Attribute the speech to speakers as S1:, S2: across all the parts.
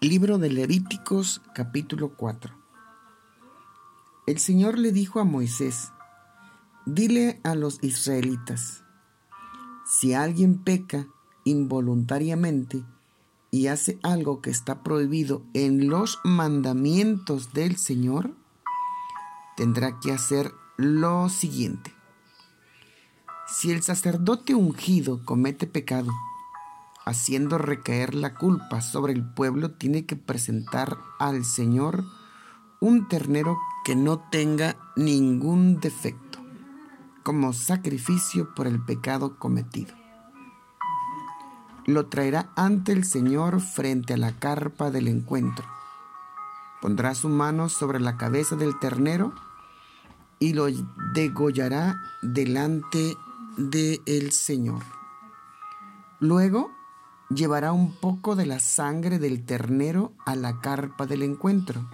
S1: Libro de Levíticos capítulo 4 El Señor le dijo a Moisés, dile a los israelitas, si alguien peca involuntariamente y hace algo que está prohibido en los mandamientos del Señor, tendrá que hacer lo siguiente. Si el sacerdote ungido comete pecado, haciendo recaer la culpa sobre el pueblo, tiene que presentar al Señor un ternero que no tenga ningún defecto, como sacrificio por el pecado cometido. Lo traerá ante el Señor frente a la carpa del encuentro. Pondrá su mano sobre la cabeza del ternero y lo degollará delante del Señor. Luego llevará un poco de la sangre del ternero a la carpa del encuentro.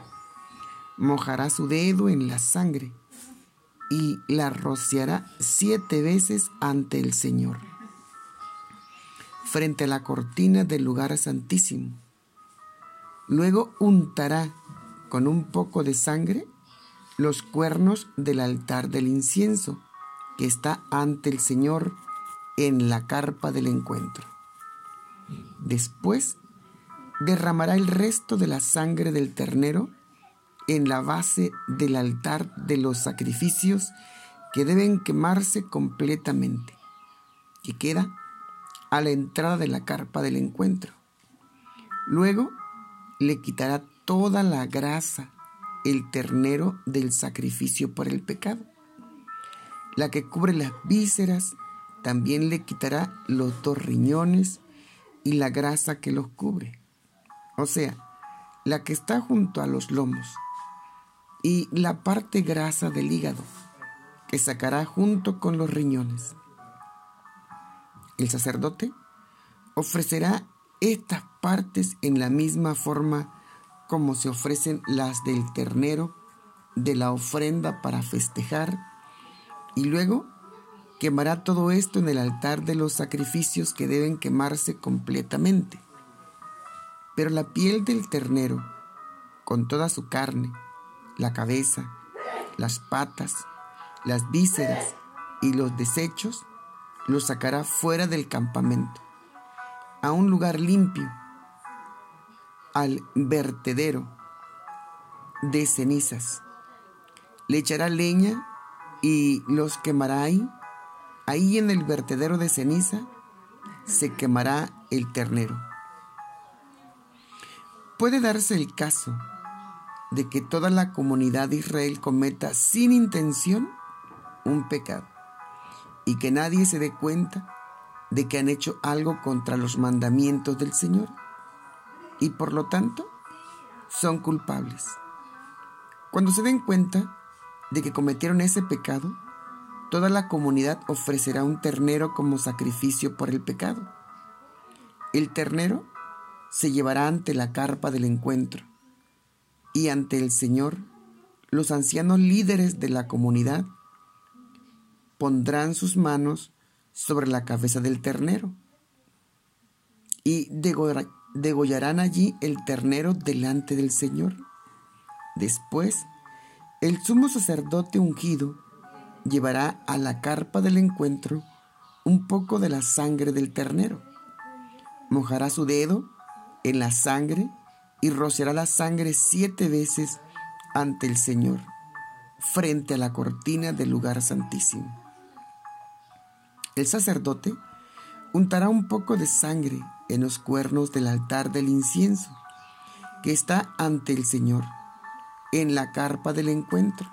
S1: Mojará su dedo en la sangre y la rociará siete veces ante el Señor, frente a la cortina del lugar santísimo. Luego untará con un poco de sangre los cuernos del altar del incienso que está ante el Señor en la carpa del encuentro. Después derramará el resto de la sangre del ternero en la base del altar de los sacrificios que deben quemarse completamente, que queda a la entrada de la carpa del encuentro. Luego le quitará toda la grasa el ternero del sacrificio por el pecado. La que cubre las vísceras también le quitará los dos riñones y la grasa que los cubre, o sea, la que está junto a los lomos, y la parte grasa del hígado, que sacará junto con los riñones. El sacerdote ofrecerá estas partes en la misma forma como se ofrecen las del ternero de la ofrenda para festejar, y luego quemará todo esto en el altar de los sacrificios que deben quemarse completamente. Pero la piel del ternero, con toda su carne, la cabeza, las patas, las vísceras y los desechos, los sacará fuera del campamento, a un lugar limpio, al vertedero de cenizas. Le echará leña y los quemará ahí Ahí en el vertedero de ceniza se quemará el ternero. Puede darse el caso de que toda la comunidad de Israel cometa sin intención un pecado y que nadie se dé cuenta de que han hecho algo contra los mandamientos del Señor y por lo tanto son culpables. Cuando se den cuenta de que cometieron ese pecado, toda la comunidad ofrecerá un ternero como sacrificio por el pecado. El ternero se llevará ante la carpa del encuentro y ante el Señor los ancianos líderes de la comunidad pondrán sus manos sobre la cabeza del ternero y degollarán allí el ternero delante del Señor. Después, el sumo sacerdote ungido llevará a la carpa del encuentro un poco de la sangre del ternero. Mojará su dedo en la sangre y rociará la sangre siete veces ante el Señor, frente a la cortina del lugar santísimo. El sacerdote untará un poco de sangre en los cuernos del altar del incienso, que está ante el Señor, en la carpa del encuentro.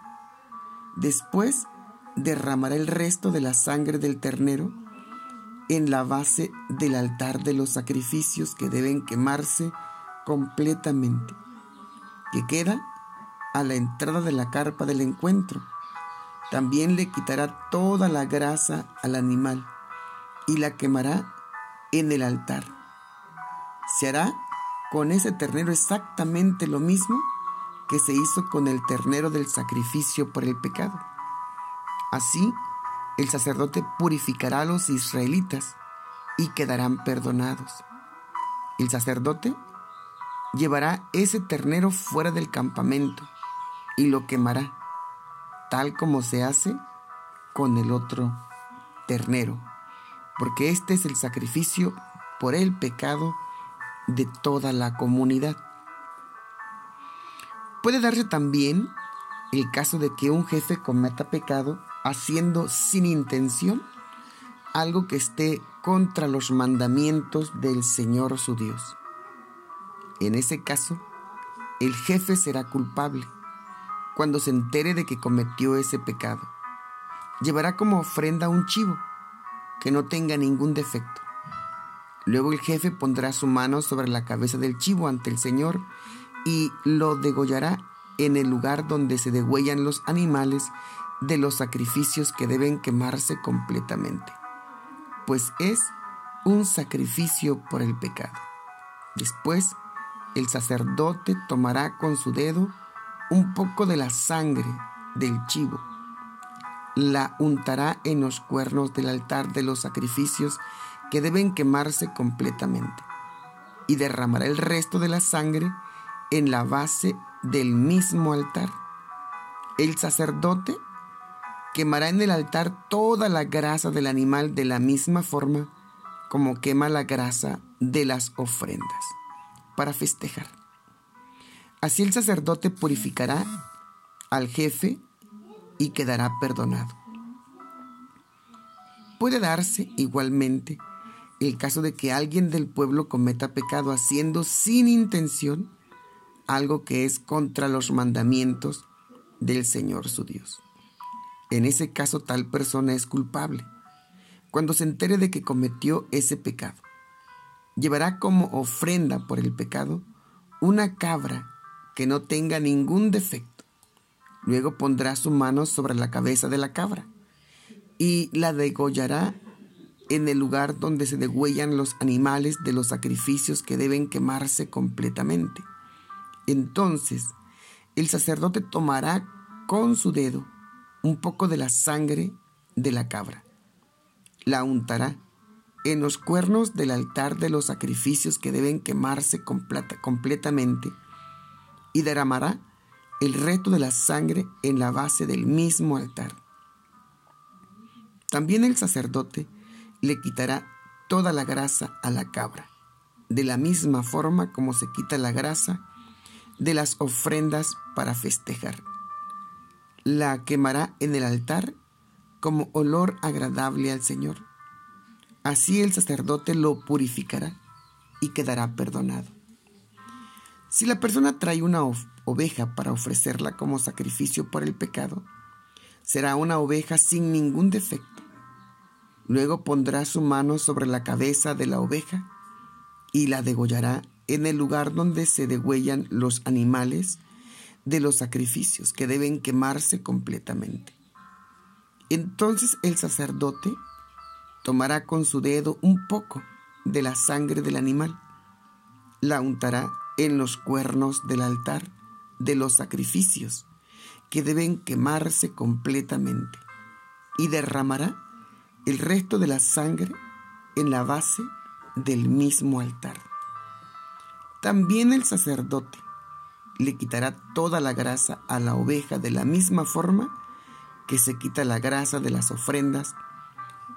S1: Después derramará el resto de la sangre del ternero en la base del altar de los sacrificios que deben quemarse completamente, que queda a la entrada de la carpa del encuentro. También le quitará toda la grasa al animal y la quemará en el altar. Se hará con ese ternero exactamente lo mismo que se hizo con el ternero del sacrificio por el pecado. Así, el sacerdote purificará a los israelitas y quedarán perdonados. El sacerdote llevará ese ternero fuera del campamento y lo quemará, tal como se hace con el otro ternero, porque este es el sacrificio por el pecado de toda la comunidad. Puede darse también el caso de que un jefe cometa pecado haciendo sin intención algo que esté contra los mandamientos del Señor su Dios. En ese caso, el jefe será culpable cuando se entere de que cometió ese pecado. Llevará como ofrenda un chivo que no tenga ningún defecto. Luego el jefe pondrá su mano sobre la cabeza del chivo ante el Señor y lo degollará en el lugar donde se degüellan los animales de los sacrificios que deben quemarse completamente, pues es un sacrificio por el pecado. Después, el sacerdote tomará con su dedo un poco de la sangre del chivo, la untará en los cuernos del altar de los sacrificios que deben quemarse completamente, y derramará el resto de la sangre en la base del mismo altar. El sacerdote quemará en el altar toda la grasa del animal de la misma forma como quema la grasa de las ofrendas, para festejar. Así el sacerdote purificará al jefe y quedará perdonado. Puede darse igualmente el caso de que alguien del pueblo cometa pecado haciendo sin intención algo que es contra los mandamientos del Señor su Dios. En ese caso tal persona es culpable cuando se entere de que cometió ese pecado. Llevará como ofrenda por el pecado una cabra que no tenga ningún defecto. Luego pondrá su mano sobre la cabeza de la cabra y la degollará en el lugar donde se degüellan los animales de los sacrificios que deben quemarse completamente. Entonces el sacerdote tomará con su dedo un poco de la sangre de la cabra, la untará en los cuernos del altar de los sacrificios que deben quemarse completamente y derramará el resto de la sangre en la base del mismo altar. También el sacerdote le quitará toda la grasa a la cabra, de la misma forma como se quita la grasa de las ofrendas para festejar. La quemará en el altar como olor agradable al Señor. Así el sacerdote lo purificará y quedará perdonado. Si la persona trae una oveja para ofrecerla como sacrificio por el pecado, será una oveja sin ningún defecto. Luego pondrá su mano sobre la cabeza de la oveja y la degollará en el lugar donde se degüellan los animales de los sacrificios que deben quemarse completamente. Entonces el sacerdote tomará con su dedo un poco de la sangre del animal, la untará en los cuernos del altar de los sacrificios que deben quemarse completamente y derramará el resto de la sangre en la base del mismo altar. También el sacerdote le quitará toda la grasa a la oveja de la misma forma que se quita la grasa de las ofrendas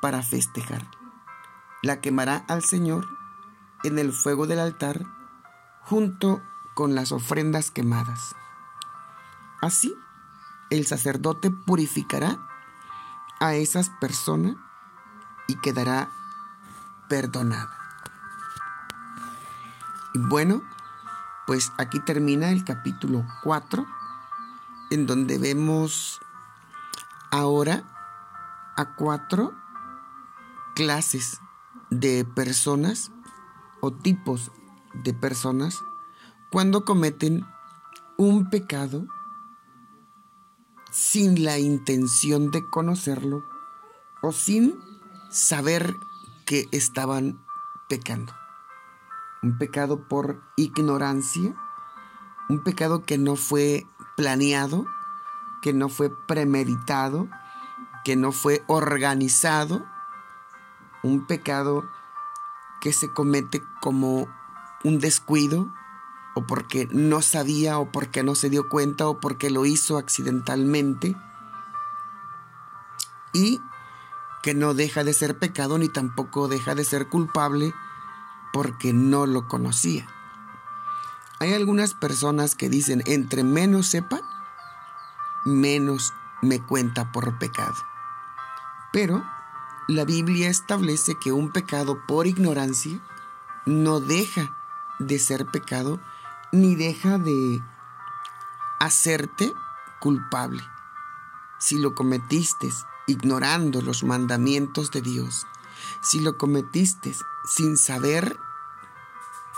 S1: para festejar. La quemará al Señor en el fuego del altar junto con las ofrendas quemadas. Así, el sacerdote purificará a esas personas y quedará perdonada. Y bueno, pues aquí termina el capítulo 4, en donde vemos ahora a cuatro clases de personas o tipos de personas cuando cometen un pecado sin la intención de conocerlo o sin saber que estaban pecando. Un pecado por ignorancia, un pecado que no fue planeado, que no fue premeditado, que no fue organizado, un pecado que se comete como un descuido, o porque no sabía, o porque no se dio cuenta, o porque lo hizo accidentalmente, y que no deja de ser pecado ni tampoco deja de ser culpable porque no lo conocía. Hay algunas personas que dicen, entre menos sepa, menos me cuenta por pecado. Pero la Biblia establece que un pecado por ignorancia no deja de ser pecado ni deja de hacerte culpable. Si lo cometiste ignorando los mandamientos de Dios, si lo cometiste sin saber,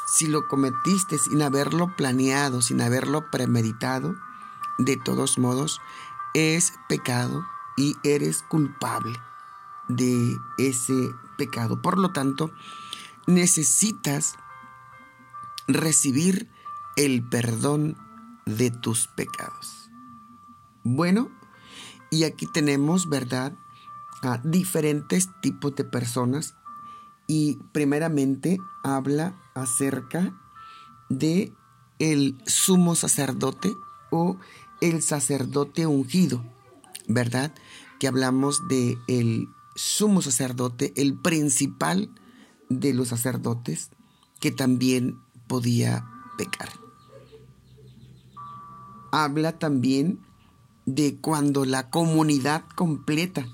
S1: si lo cometiste sin haberlo planeado, sin haberlo premeditado, de todos modos es pecado y eres culpable de ese pecado. Por lo tanto, necesitas recibir el perdón de tus pecados. Bueno, y aquí tenemos, ¿verdad?, a diferentes tipos de personas y primeramente habla acerca de el sumo sacerdote o el sacerdote ungido, ¿verdad? Que hablamos de el sumo sacerdote, el principal de los sacerdotes, que también podía pecar. Habla también de cuando la comunidad completa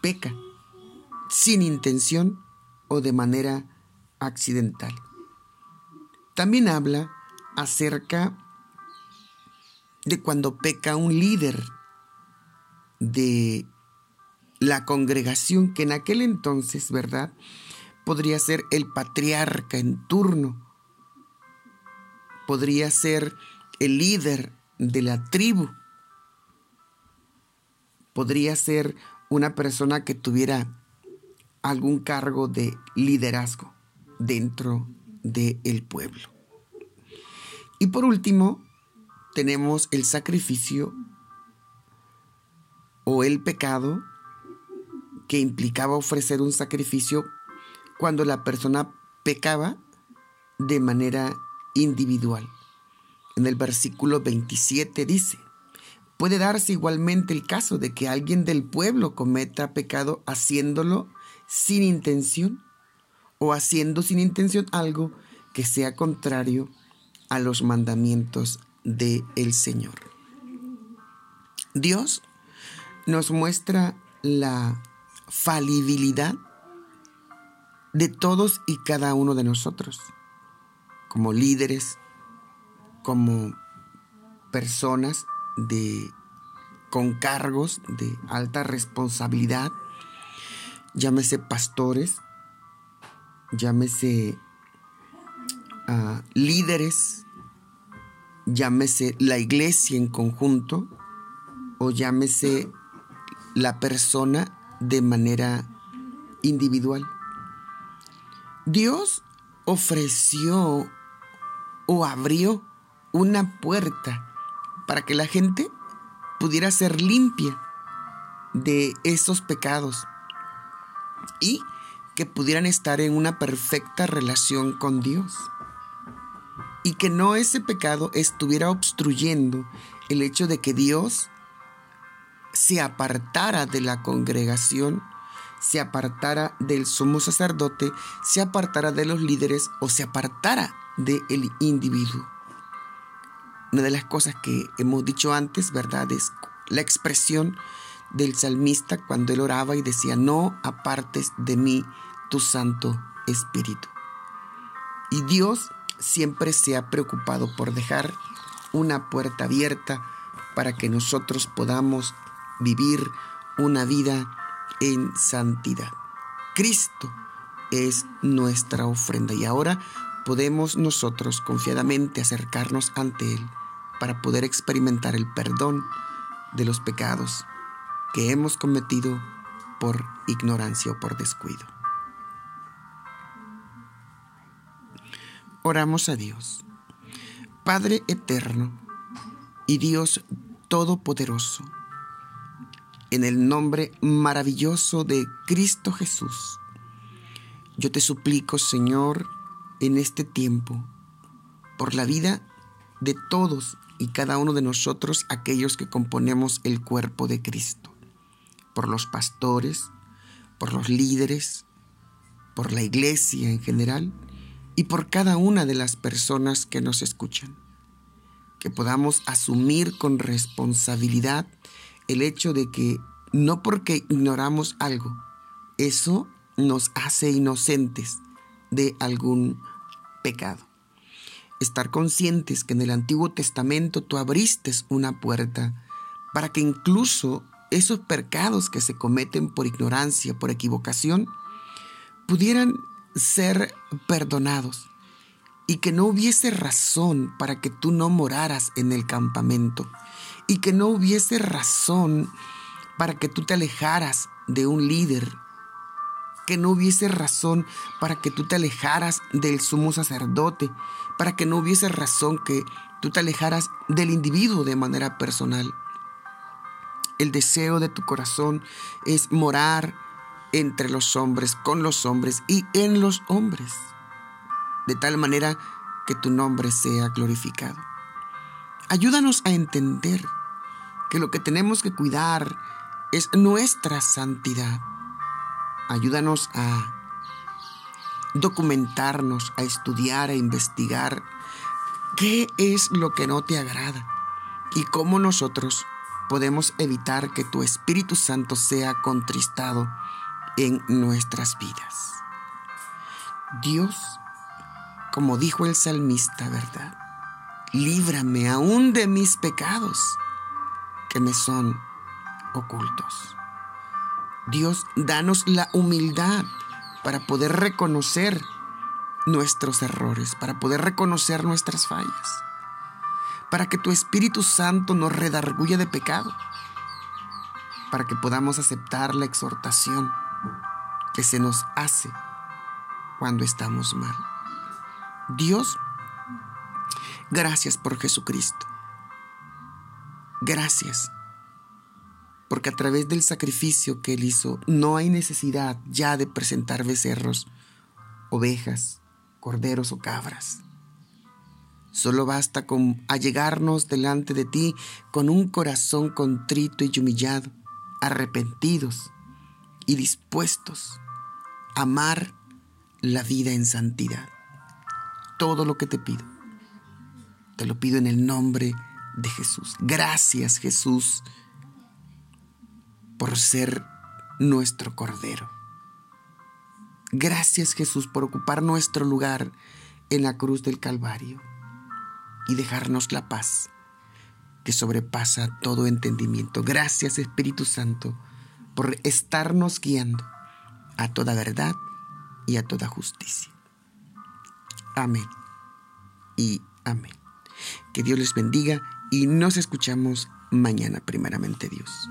S1: peca sin intención o de manera accidental. También habla acerca de cuando peca un líder de la congregación, que en aquel entonces, ¿verdad? Podría ser el patriarca en turno, podría ser el líder de la tribu, podría ser una persona que tuviera algún cargo de liderazgo dentro del pueblo. Y por último, tenemos el sacrificio o el pecado que implicaba ofrecer un sacrificio cuando la persona pecaba de manera individual. En el versículo 27 dice, puede darse igualmente el caso de que alguien del pueblo cometa pecado haciéndolo sin intención o haciendo sin intención algo que sea contrario a los mandamientos del el Señor. Dios nos muestra la falibilidad de todos y cada uno de nosotros, como líderes, como personas de con cargos de alta responsabilidad, llámese pastores, llámese ah, líderes, llámese la iglesia en conjunto o llámese la persona de manera individual. Dios ofreció o abrió una puerta para que la gente pudiera ser limpia de esos pecados y que pudieran estar en una perfecta relación con Dios. Y que no ese pecado estuviera obstruyendo el hecho de que Dios se apartara de la congregación, se apartara del sumo sacerdote, se apartara de los líderes o se apartara del individuo. Una de las cosas que hemos dicho antes, ¿verdad? Es la expresión del salmista cuando él oraba y decía, no apartes de mí tu Santo Espíritu. Y Dios siempre se ha preocupado por dejar una puerta abierta para que nosotros podamos vivir una vida en santidad. Cristo es nuestra ofrenda y ahora podemos nosotros confiadamente acercarnos ante Él para poder experimentar el perdón de los pecados que hemos cometido por ignorancia o por descuido. Oramos a Dios. Padre eterno y Dios todopoderoso, en el nombre maravilloso de Cristo Jesús, yo te suplico, Señor, en este tiempo, por la vida de todos y cada uno de nosotros, aquellos que componemos el cuerpo de Cristo, por los pastores, por los líderes, por la iglesia en general y por cada una de las personas que nos escuchan. Que podamos asumir con responsabilidad el hecho de que no porque ignoramos algo, eso nos hace inocentes de algún pecado. Estar conscientes que en el Antiguo Testamento tú abriste una puerta para que incluso esos pecados que se cometen por ignorancia, por equivocación, pudieran ser perdonados y que no hubiese razón para que tú no moraras en el campamento y que no hubiese razón para que tú te alejaras de un líder, que no hubiese razón para que tú te alejaras del sumo sacerdote, para que no hubiese razón que tú te alejaras del individuo de manera personal. El deseo de tu corazón es morar entre los hombres, con los hombres y en los hombres, de tal manera que tu nombre sea glorificado. Ayúdanos a entender que lo que tenemos que cuidar es nuestra santidad. Ayúdanos a documentarnos, a estudiar, a investigar qué es lo que no te agrada y cómo nosotros podemos evitar que tu Espíritu Santo sea contristado en nuestras vidas. Dios, como dijo el salmista, ¿verdad? Líbrame aún de mis pecados que me son ocultos. Dios, danos la humildad para poder reconocer nuestros errores, para poder reconocer nuestras fallas, para que tu Espíritu Santo nos redarguya de pecado, para que podamos aceptar la exhortación que se nos hace cuando estamos mal. Dios, gracias por Jesucristo. Gracias, porque a través del sacrificio que Él hizo no hay necesidad ya de presentar becerros, ovejas, corderos o cabras. Solo basta con allegarnos delante de ti con un corazón contrito y humillado, arrepentidos y dispuestos a amar la vida en santidad. Todo lo que te pido, te lo pido en el nombre de Jesús. Gracias Jesús por ser nuestro Cordero. Gracias Jesús por ocupar nuestro lugar en la cruz del Calvario y dejarnos la paz que sobrepasa todo entendimiento. Gracias Espíritu Santo por estarnos guiando a toda verdad y a toda justicia. Amén y amén. Que Dios les bendiga y nos escuchamos mañana, primeramente Dios.